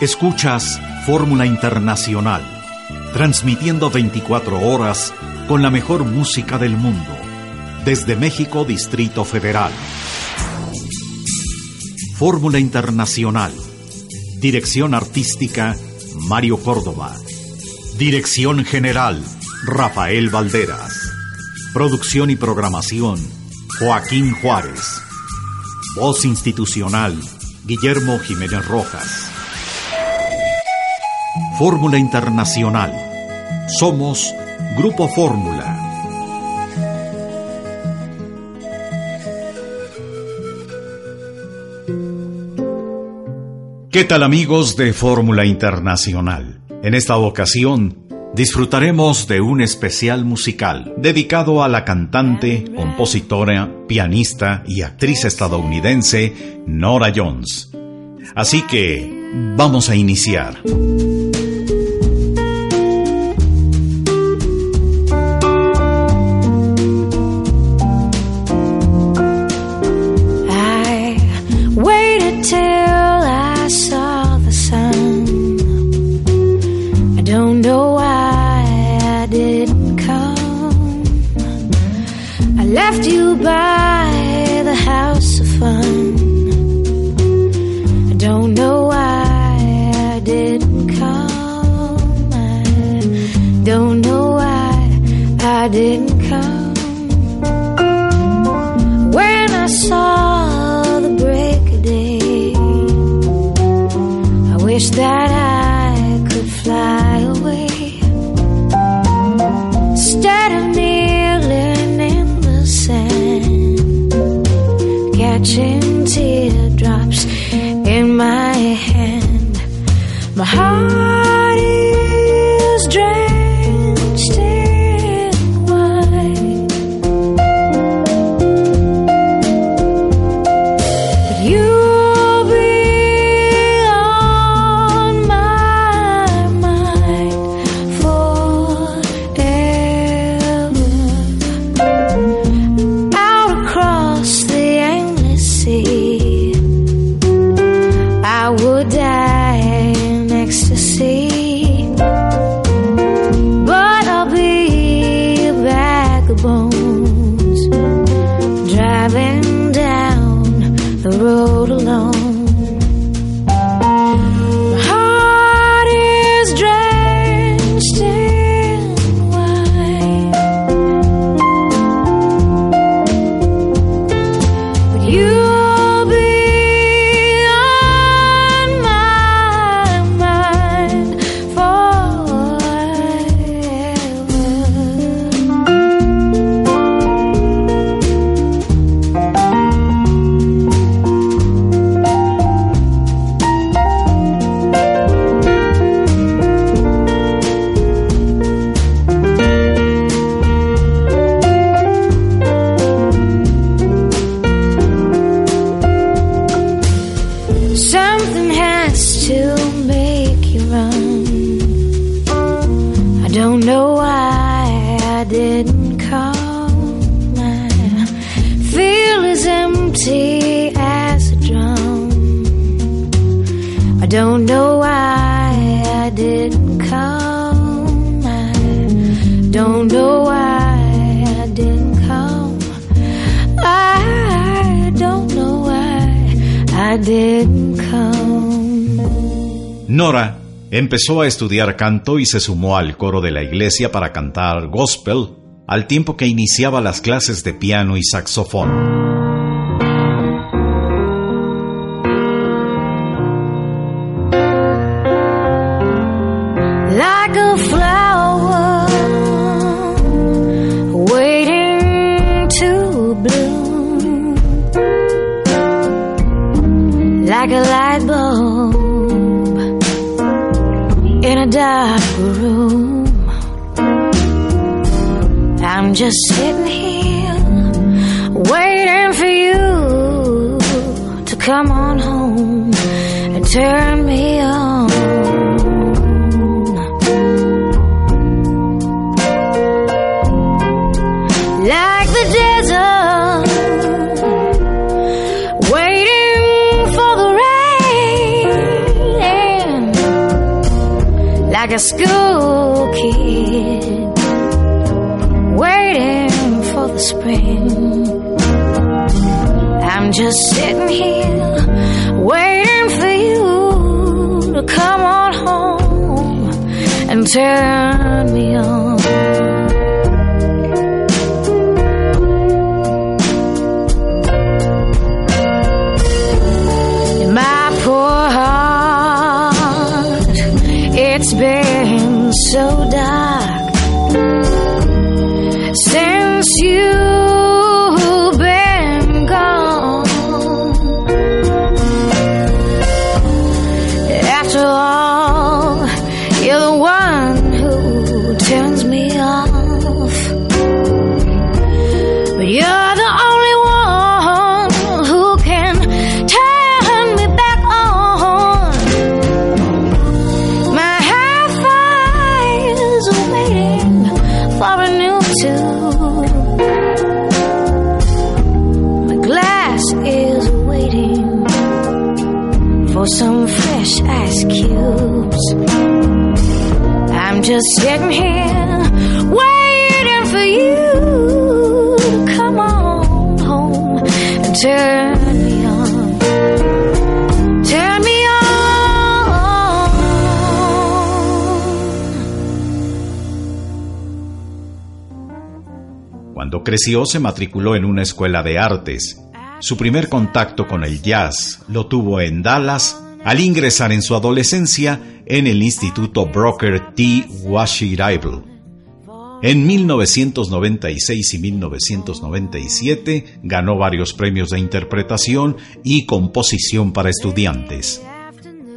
Escuchas Fórmula Internacional, transmitiendo 24 horas con la mejor música del mundo, desde México, Distrito Federal. Fórmula Internacional, dirección artística, Mario Córdoba. Dirección general, Rafael Valderas. Producción y programación, Joaquín Juárez. Voz institucional, Guillermo Jiménez Rojas. Fórmula Internacional. Somos Grupo Fórmula. ¿Qué tal amigos de Fórmula Internacional? En esta ocasión disfrutaremos de un especial musical dedicado a la cantante, compositora, pianista y actriz estadounidense Nora Jones. Así que vamos a iniciar. wish that I could fly away instead of kneeling in the sand, catching teardrops in my hand. My heart. Nora empezó a estudiar canto y se sumó al coro de la iglesia para cantar gospel al tiempo que iniciaba las clases de piano y saxofón. Turn Creció se matriculó en una escuela de artes. Su primer contacto con el jazz lo tuvo en Dallas al ingresar en su adolescencia en el Instituto Broker T. Washirable. En 1996 y 1997 ganó varios premios de interpretación y composición para estudiantes.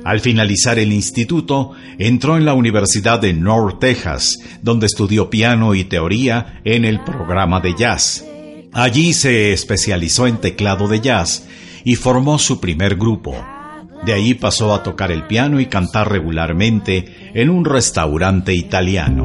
Al finalizar el instituto, entró en la Universidad de North Texas, donde estudió piano y teoría en el programa de jazz. Allí se especializó en teclado de jazz y formó su primer grupo. De ahí pasó a tocar el piano y cantar regularmente en un restaurante italiano.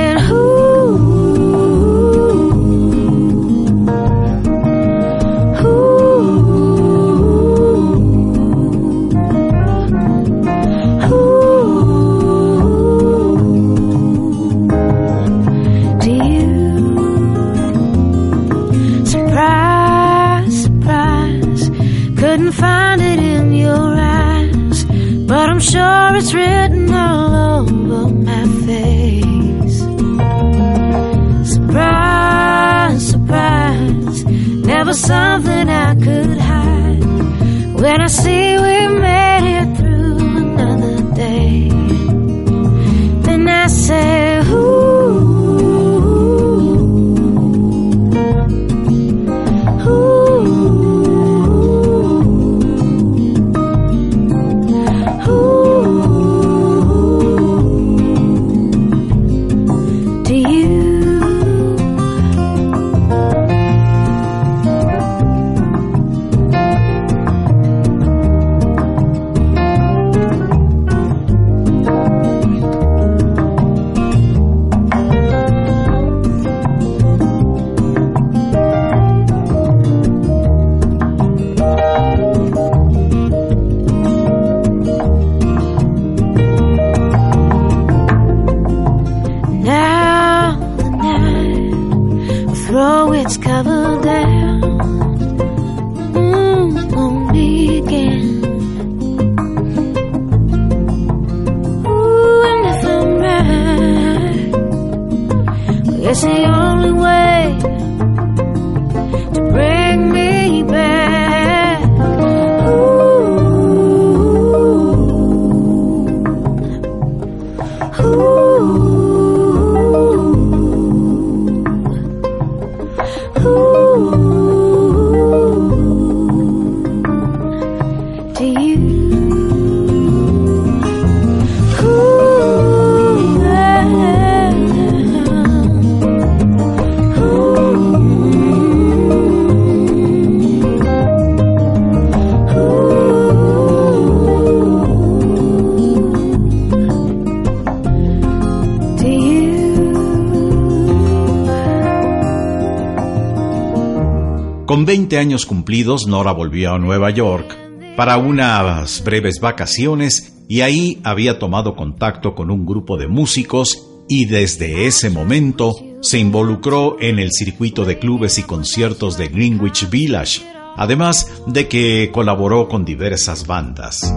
Con 20 años cumplidos, Nora volvió a Nueva York para unas breves vacaciones y ahí había tomado contacto con un grupo de músicos y desde ese momento se involucró en el circuito de clubes y conciertos de Greenwich Village, además de que colaboró con diversas bandas.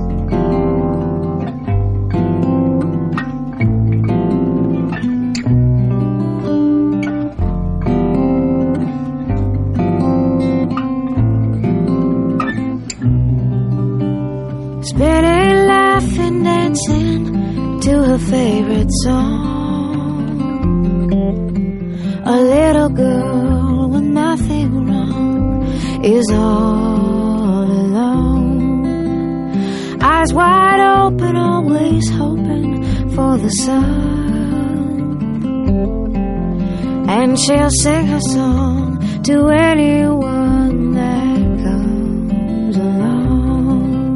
And she'll sing her song to anyone that comes along.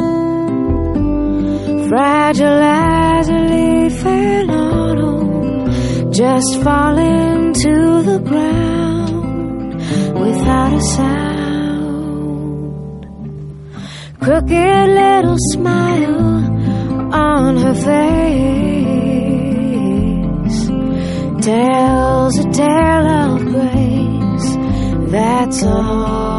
Fragile as a leaf in autumn, just falling to the ground without a sound. Crooked little smile on her face tells a tale of grace. That's all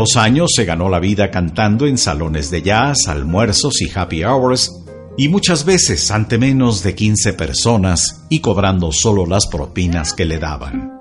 dos años se ganó la vida cantando en salones de jazz, almuerzos y happy hours, y muchas veces ante menos de 15 personas y cobrando solo las propinas que le daban.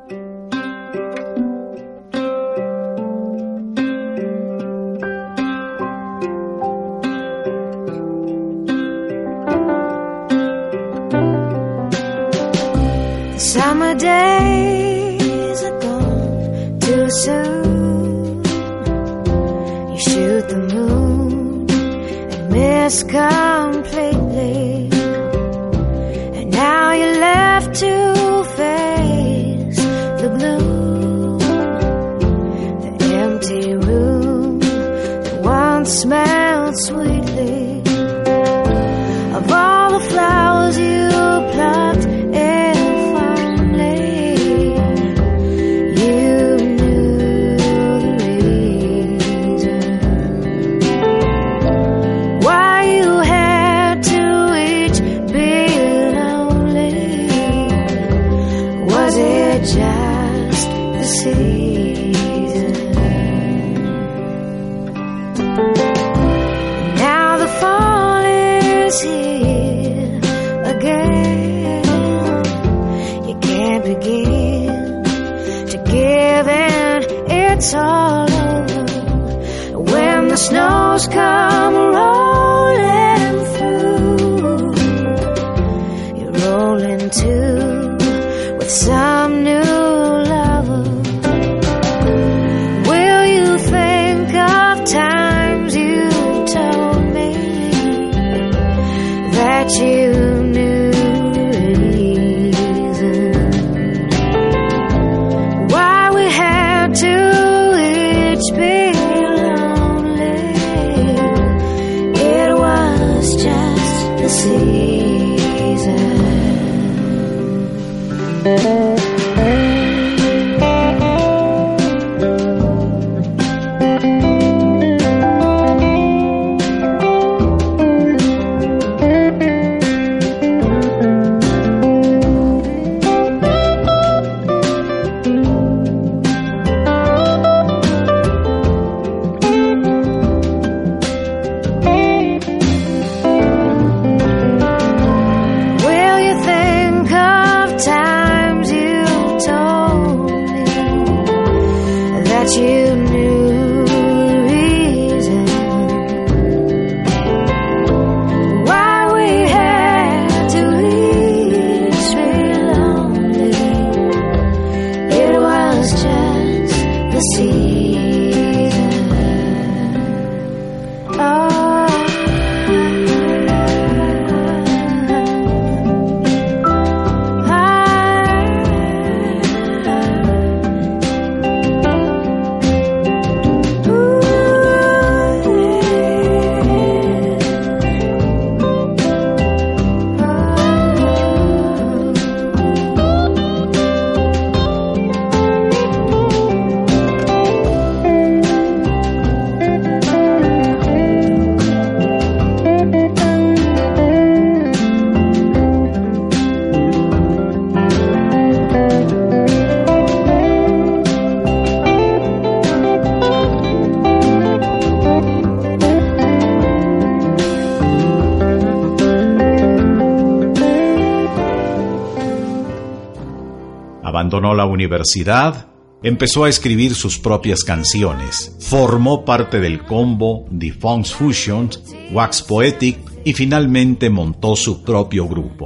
Abandonó la universidad, empezó a escribir sus propias canciones, formó parte del combo The Funks Fusions, Wax Poetic y finalmente montó su propio grupo.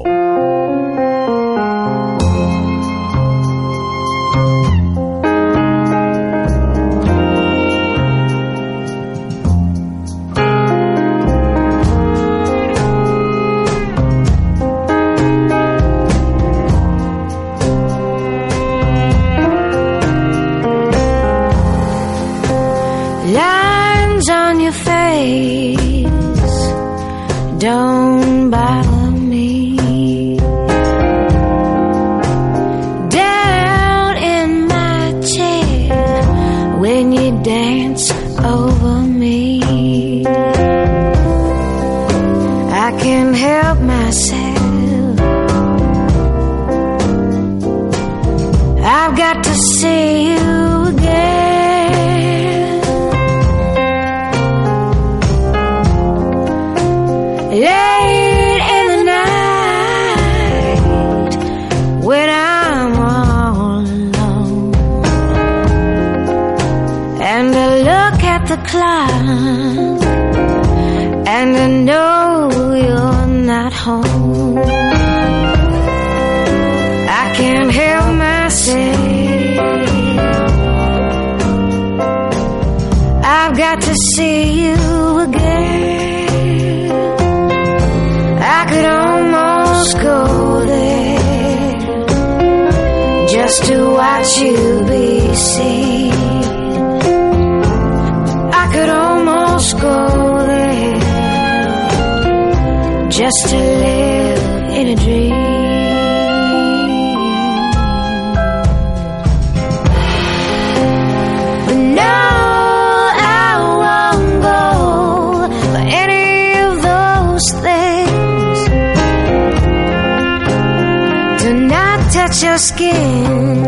Touch your skin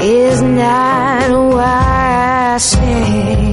is not why I sing.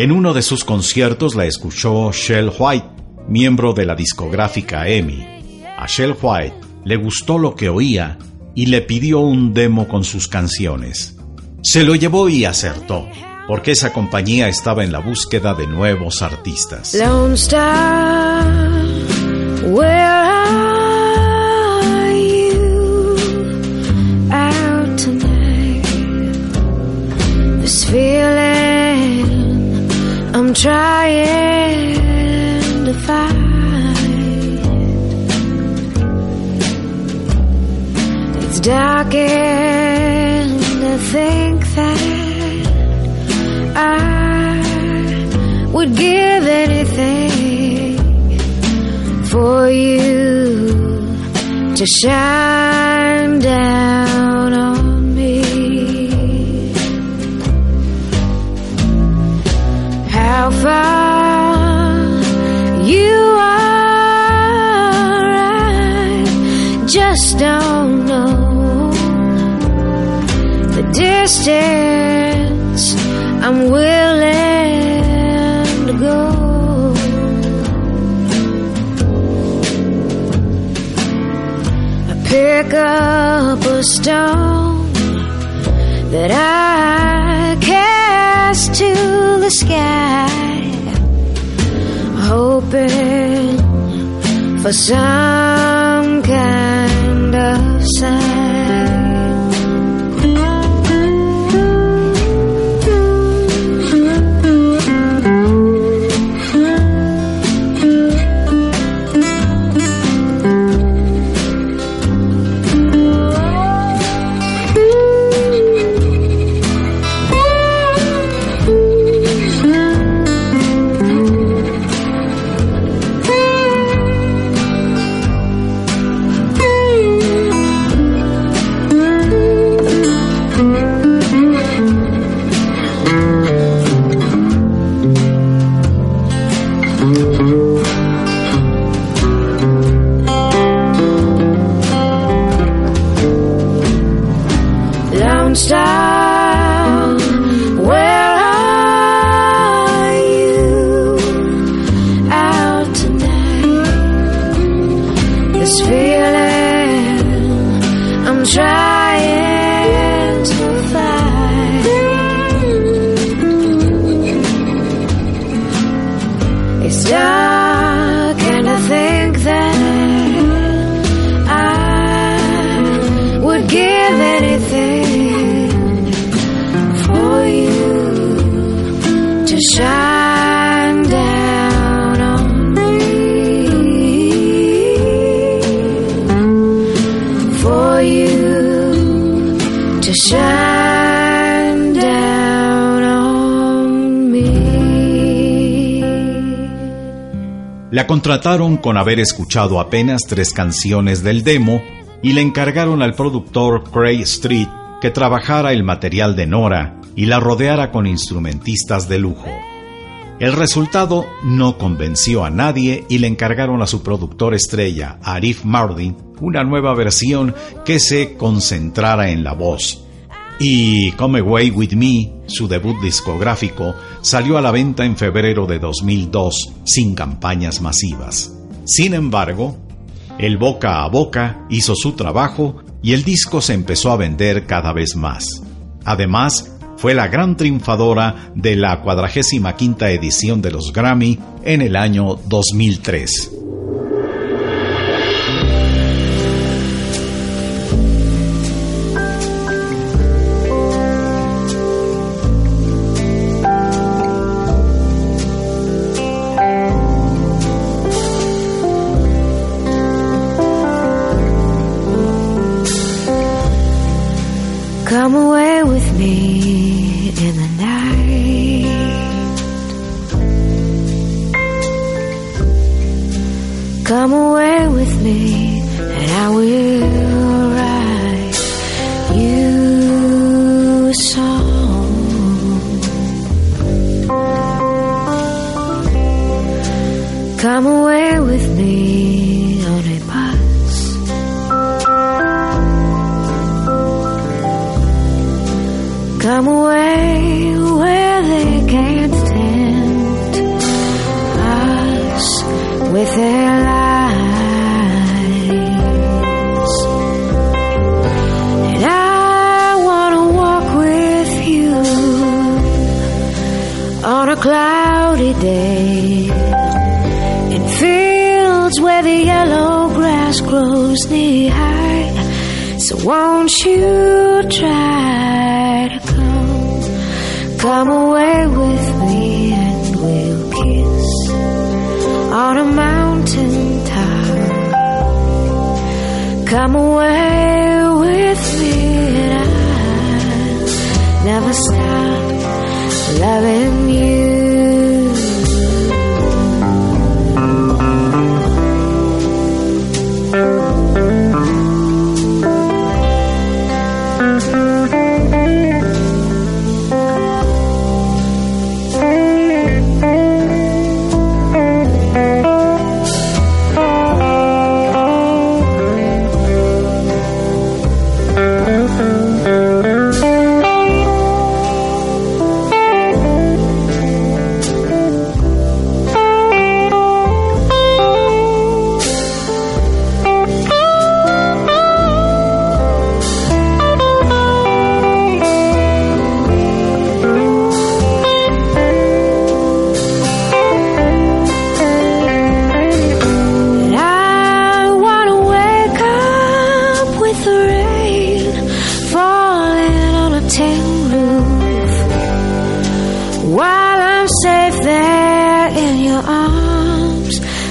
En uno de sus conciertos la escuchó Shell White, miembro de la discográfica EMI. A Shell White le gustó lo que oía y le pidió un demo con sus canciones. Se lo llevó y acertó, porque esa compañía estaba en la búsqueda de nuevos artistas. Trying to find. It's dark and I think that I would give anything for you to shine down on How far you are, I just don't know the distance I'm willing to go. I pick up a stone that I 发香。La contrataron con haber escuchado apenas tres canciones del demo y le encargaron al productor Craig Street que trabajara el material de Nora y la rodeara con instrumentistas de lujo. El resultado no convenció a nadie y le encargaron a su productor estrella, Arif Mardin, una nueva versión que se concentrara en la voz. Y Come Away With Me, su debut discográfico, salió a la venta en febrero de 2002 sin campañas masivas. Sin embargo, el boca a boca hizo su trabajo y el disco se empezó a vender cada vez más. Además, fue la gran triunfadora de la 45 edición de los Grammy en el año 2003. I'll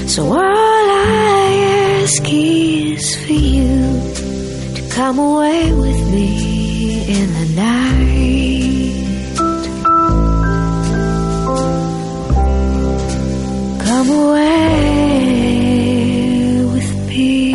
So all I ask is for you to come away with me in the night. Come away with me.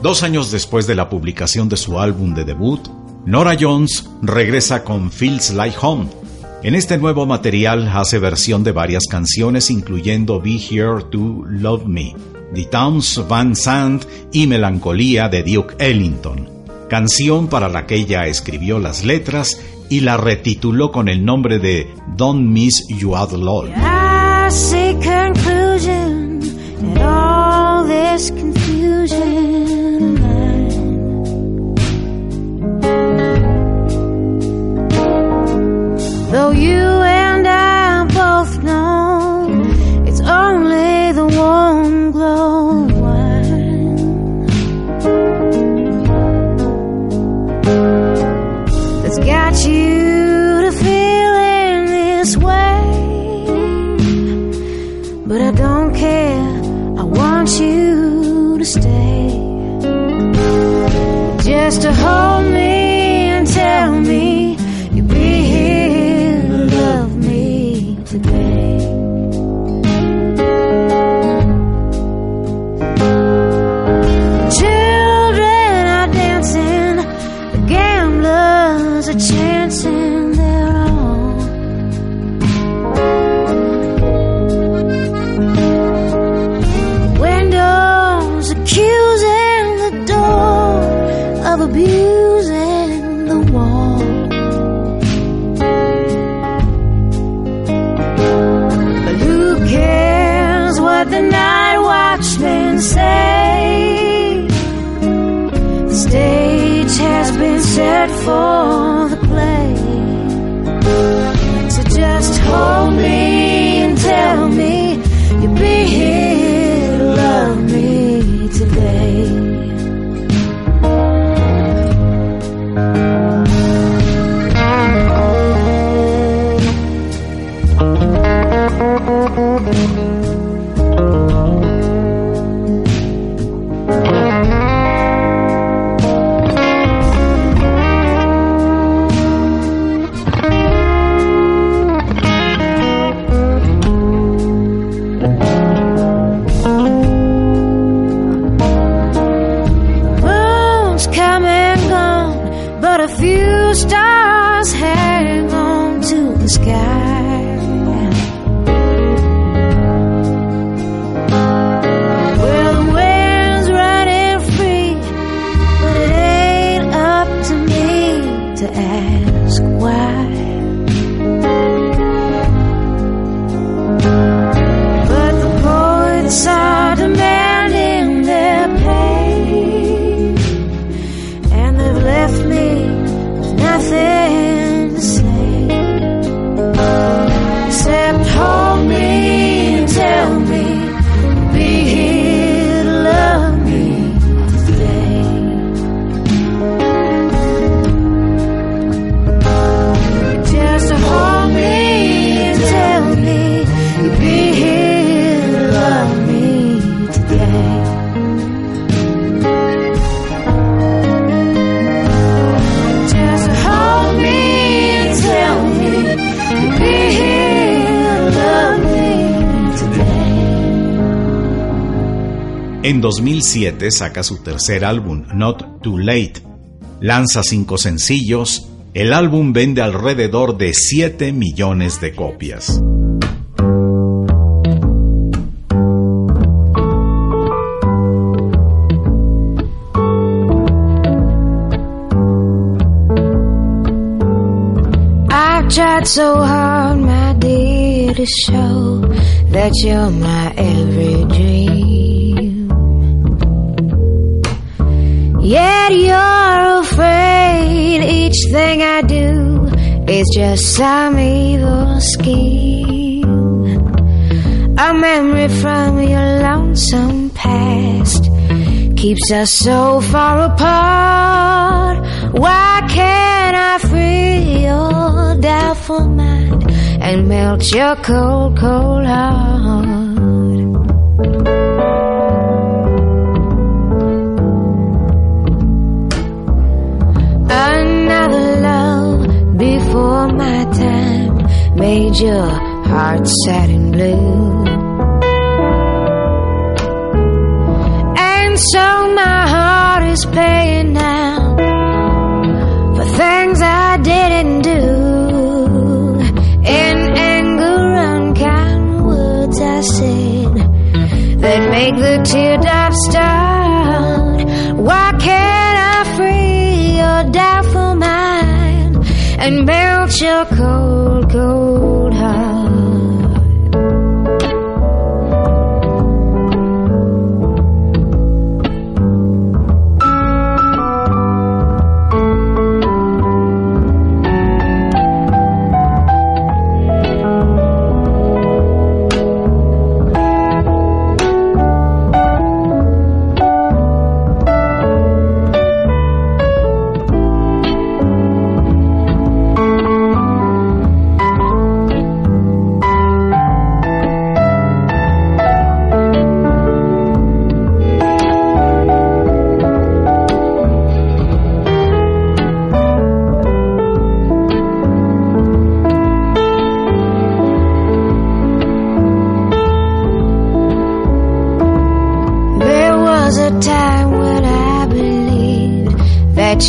Dos años después de la publicación de su álbum de debut, Nora Jones regresa con Feels Like Home en este nuevo material hace versión de varias canciones incluyendo Be Here to Love Me, The Towns Van Sant y Melancolía de Duke Ellington, canción para la que ella escribió las letras y la retituló con el nombre de Don't Miss You Out Loud. 2007 saca su tercer álbum, Not Too Late. Lanza cinco sencillos. El álbum vende alrededor de 7 millones de copias. Tried so hard, my dear, show that you're my every dream. Yet you're afraid each thing I do is just some evil scheme. A memory from your lonesome past keeps us so far apart. Why can't I free your doubtful mind and melt your cold, cold heart? Made your heart sad and blue. And so my heart is paying now for things I didn't do. In anger, unkind words I said that make the teardrops start. Why can't I free your doubtful mind and melt your cold, go.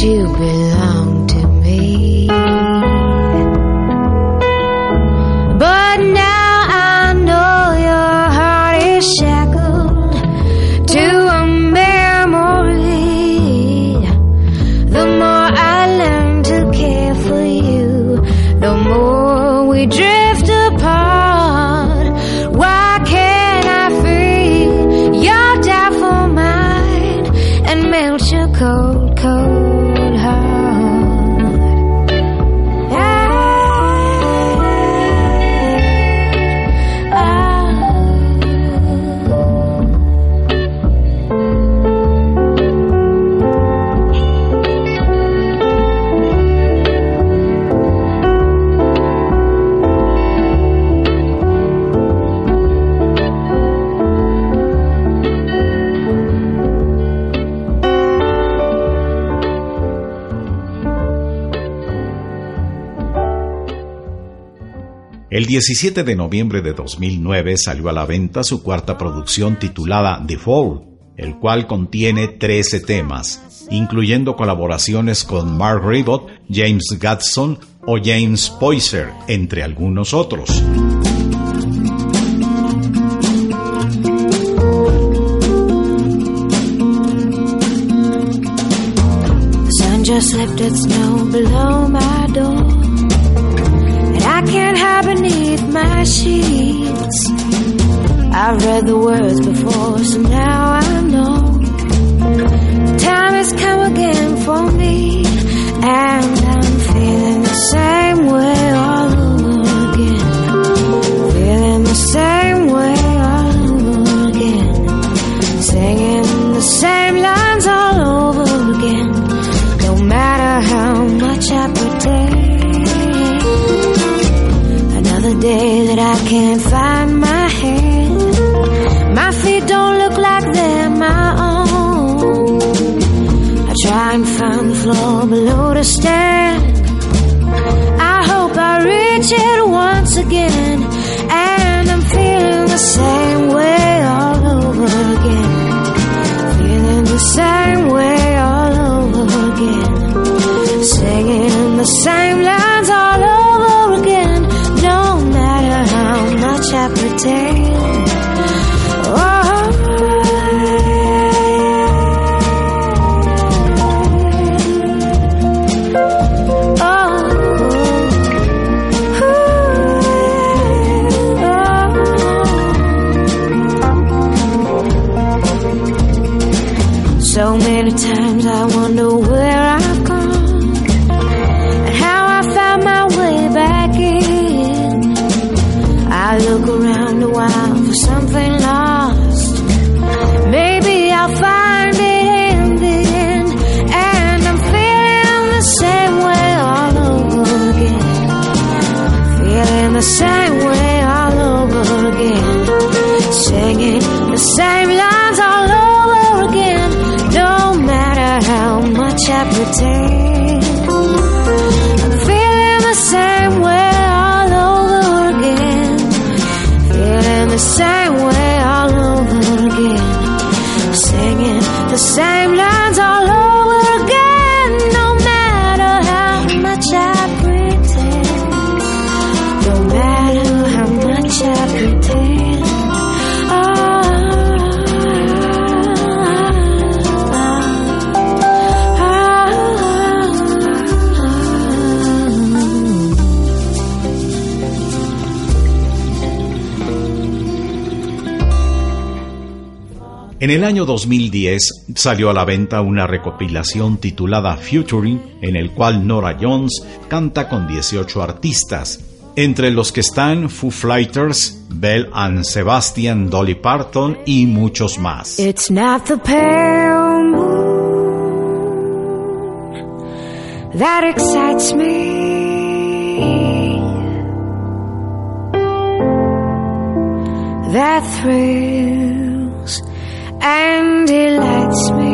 You El 17 de noviembre de 2009 salió a la venta su cuarta producción titulada The Fall, el cual contiene 13 temas, incluyendo colaboraciones con Mark Ribot, James Gadson o James Poyser, entre algunos otros. Can't hide beneath my sheets. I've read the words before, so now I know. Time has come again for me. And I'm feeling that I can't find my head. My feet don't look like they're my own. I try and find the floor below to stand. I hope I reach it once again. En el año 2010 salió a la venta una recopilación titulada Futuring, en el cual Nora Jones canta con 18 artistas, entre los que están Foo Fighters, Bell and Sebastian, Dolly Parton y muchos más. It's not the pale moon that excites me. That thrills and delights me.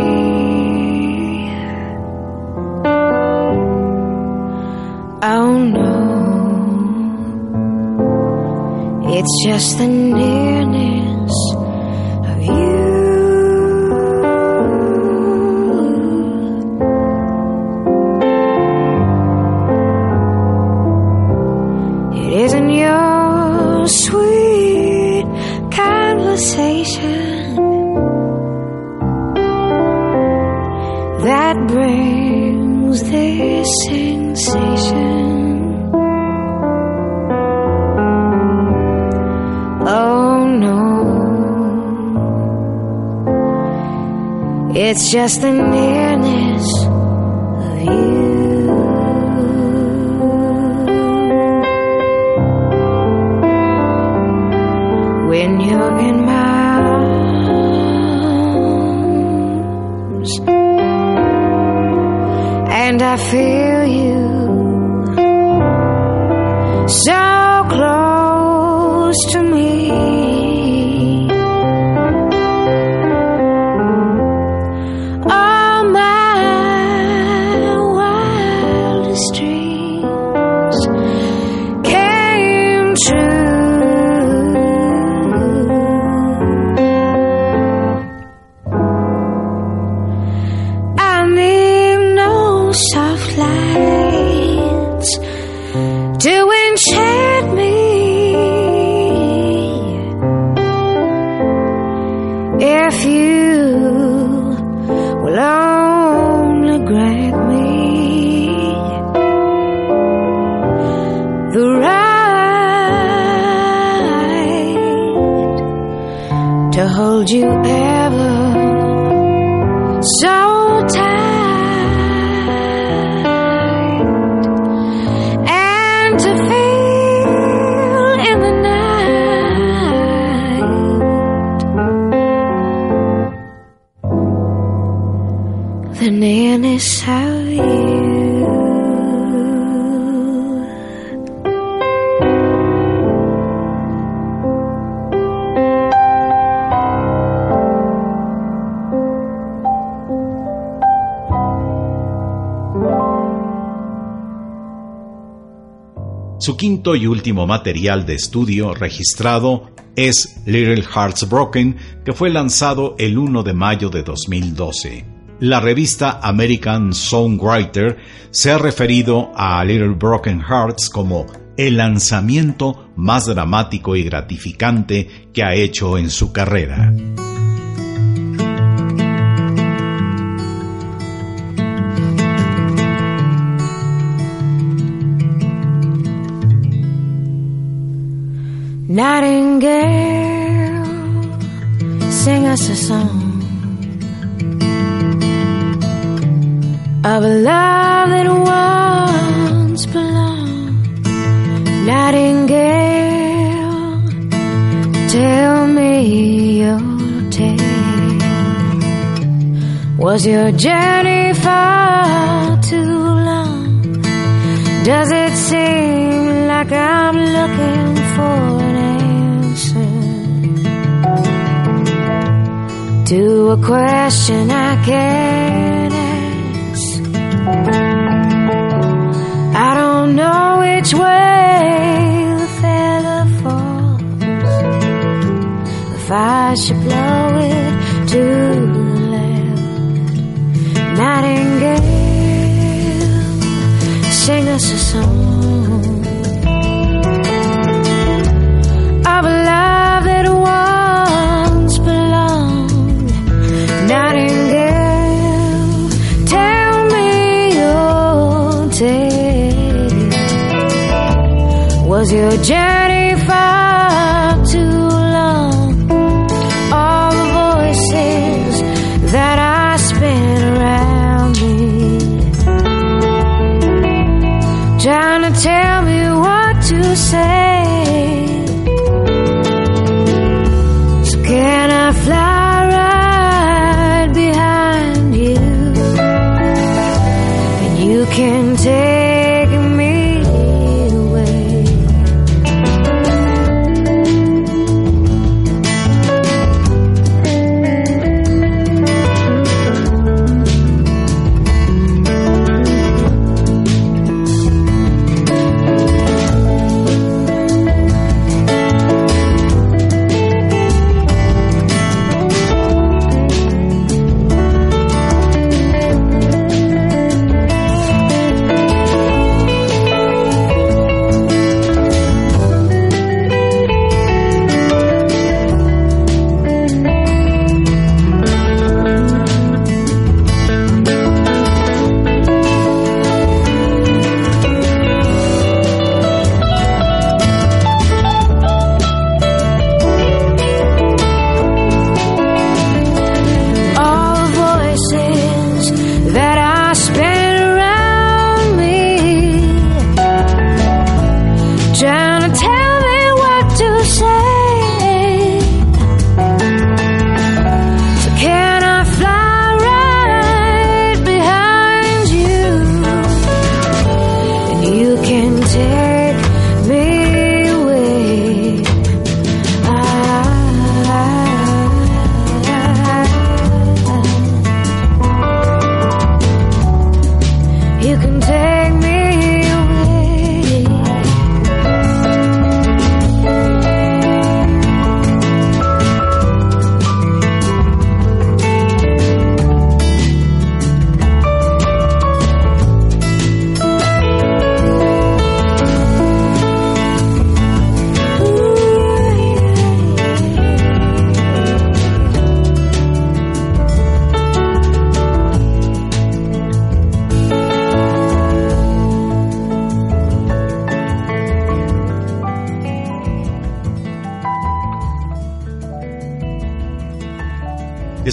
Oh no, it's just the nearness Oh no, it's just the nearness of you. when you're in my arms and I feel you Shine. Su quinto y último material de estudio registrado es Little Hearts Broken, que fue lanzado el 1 de mayo de 2012. La revista American Songwriter se ha referido a Little Broken Hearts como el lanzamiento más dramático y gratificante que ha hecho en su carrera. Nightingale, sing us a song of a love that once belonged. Nightingale, tell me your tale. Was your journey far too long? Does it seem like I'm looking for to a question I can't ask? I don't know which way the feather falls. If I should blow it to the left, Nightingale, sing us a song Was your journey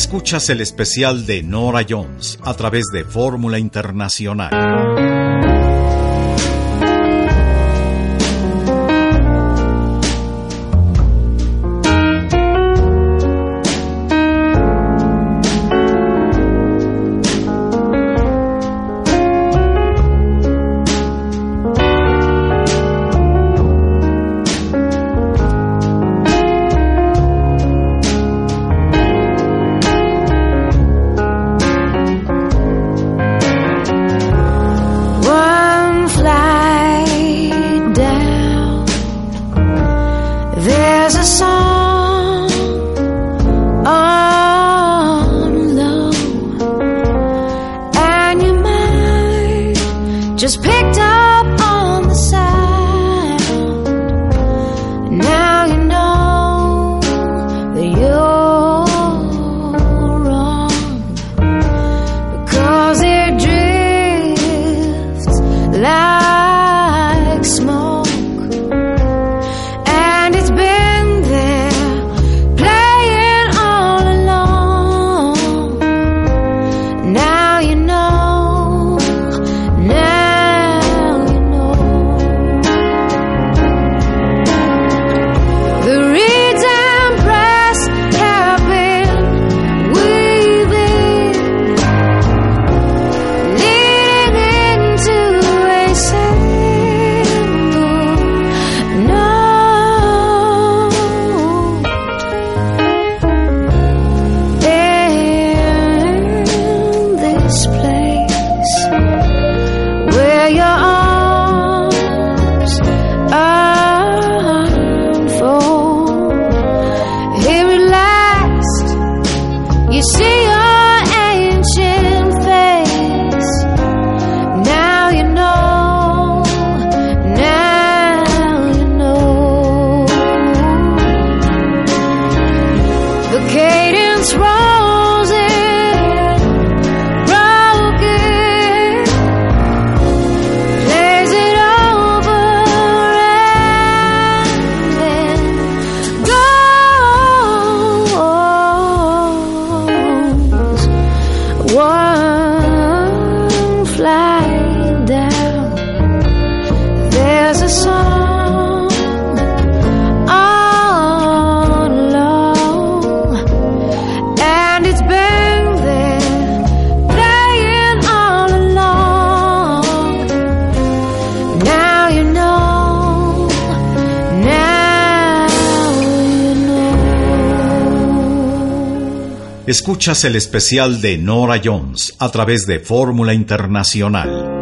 Escuchas el especial de Nora Jones a través de Fórmula Internacional. Escuchas el especial de Nora Jones a través de Fórmula Internacional.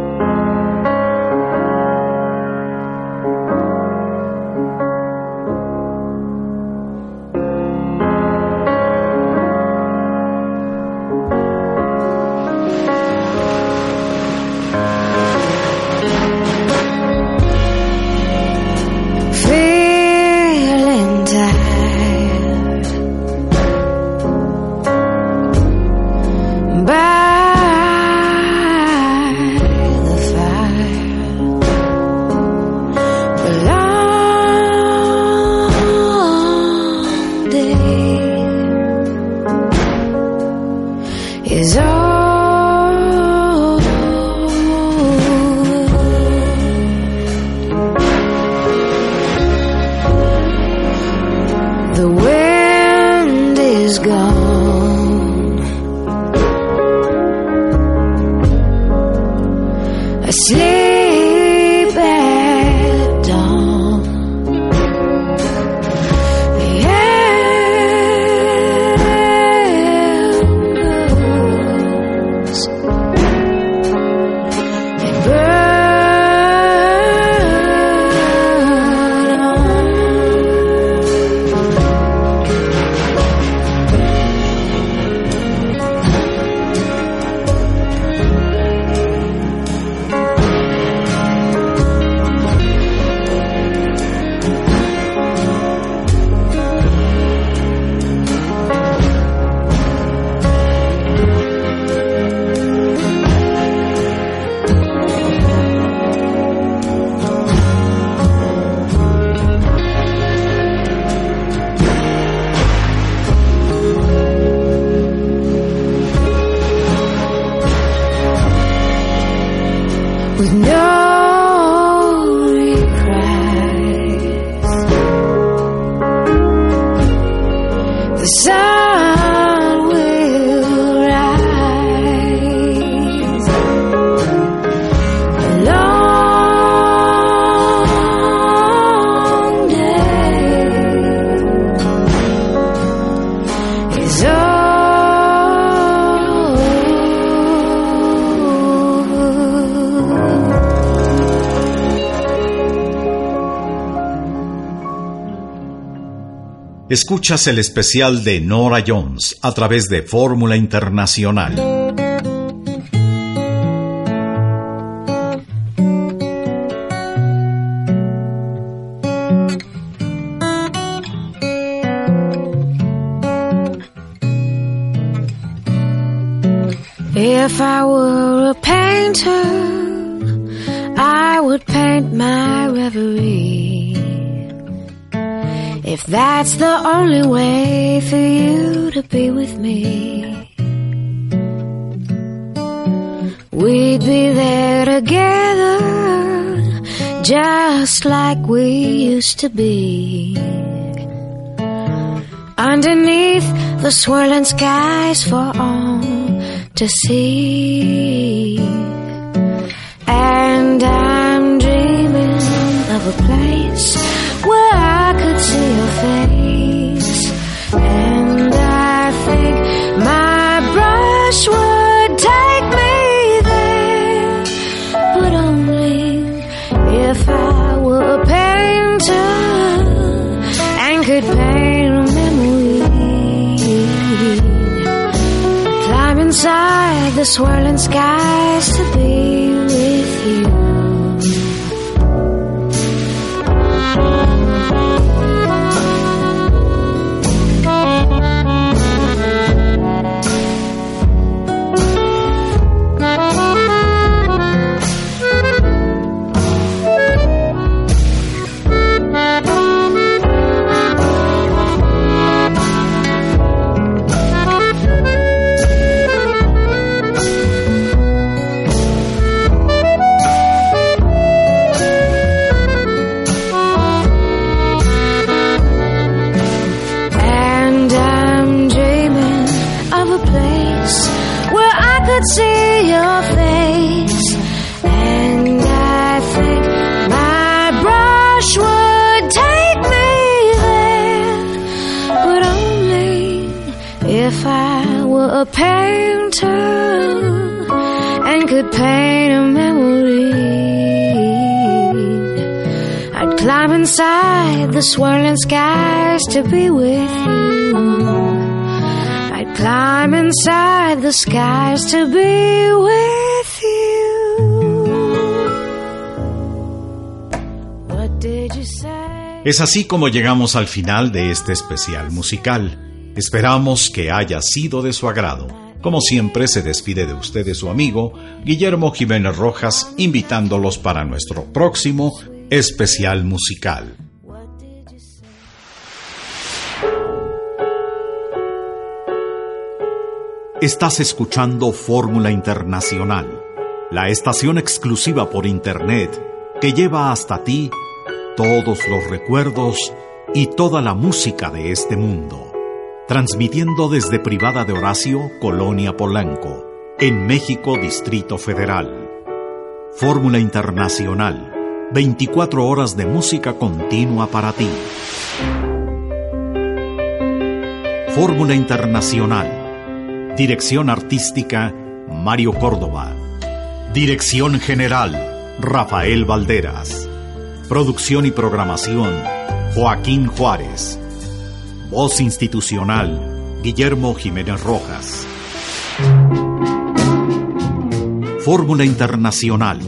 Escuchas el especial de Nora Jones a través de Fórmula Internacional. If I only way for you to be with me, we'd be there together, just like we used to be. Underneath the swirling skies for all to see. And I'm dreaming of a place where I could see your face. Brush would take me there. But only if I were a painter and could paint a memory. Climb inside the swirling skies to be painter and could paint a memory. I'd climb inside the swirling skies to be with you. I'd climb inside the skies to be with you. You say? Es así como llegamos al final de este especial musical. Esperamos que haya sido de su agrado. Como siempre, se despide de ustedes su amigo Guillermo Jiménez Rojas, invitándolos para nuestro próximo especial musical. Estás escuchando Fórmula Internacional, la estación exclusiva por Internet que lleva hasta ti todos los recuerdos y toda la música de este mundo. Transmitiendo desde Privada de Horacio, Colonia Polanco, en México, Distrito Federal. Fórmula Internacional, 24 horas de música continua para ti. Fórmula Internacional. Dirección artística, Mario Córdoba. Dirección general, Rafael Valderas. Producción y programación, Joaquín Juárez. Voz institucional, Guillermo Jiménez Rojas. Fórmula Internacional.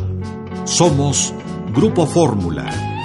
Somos Grupo Fórmula.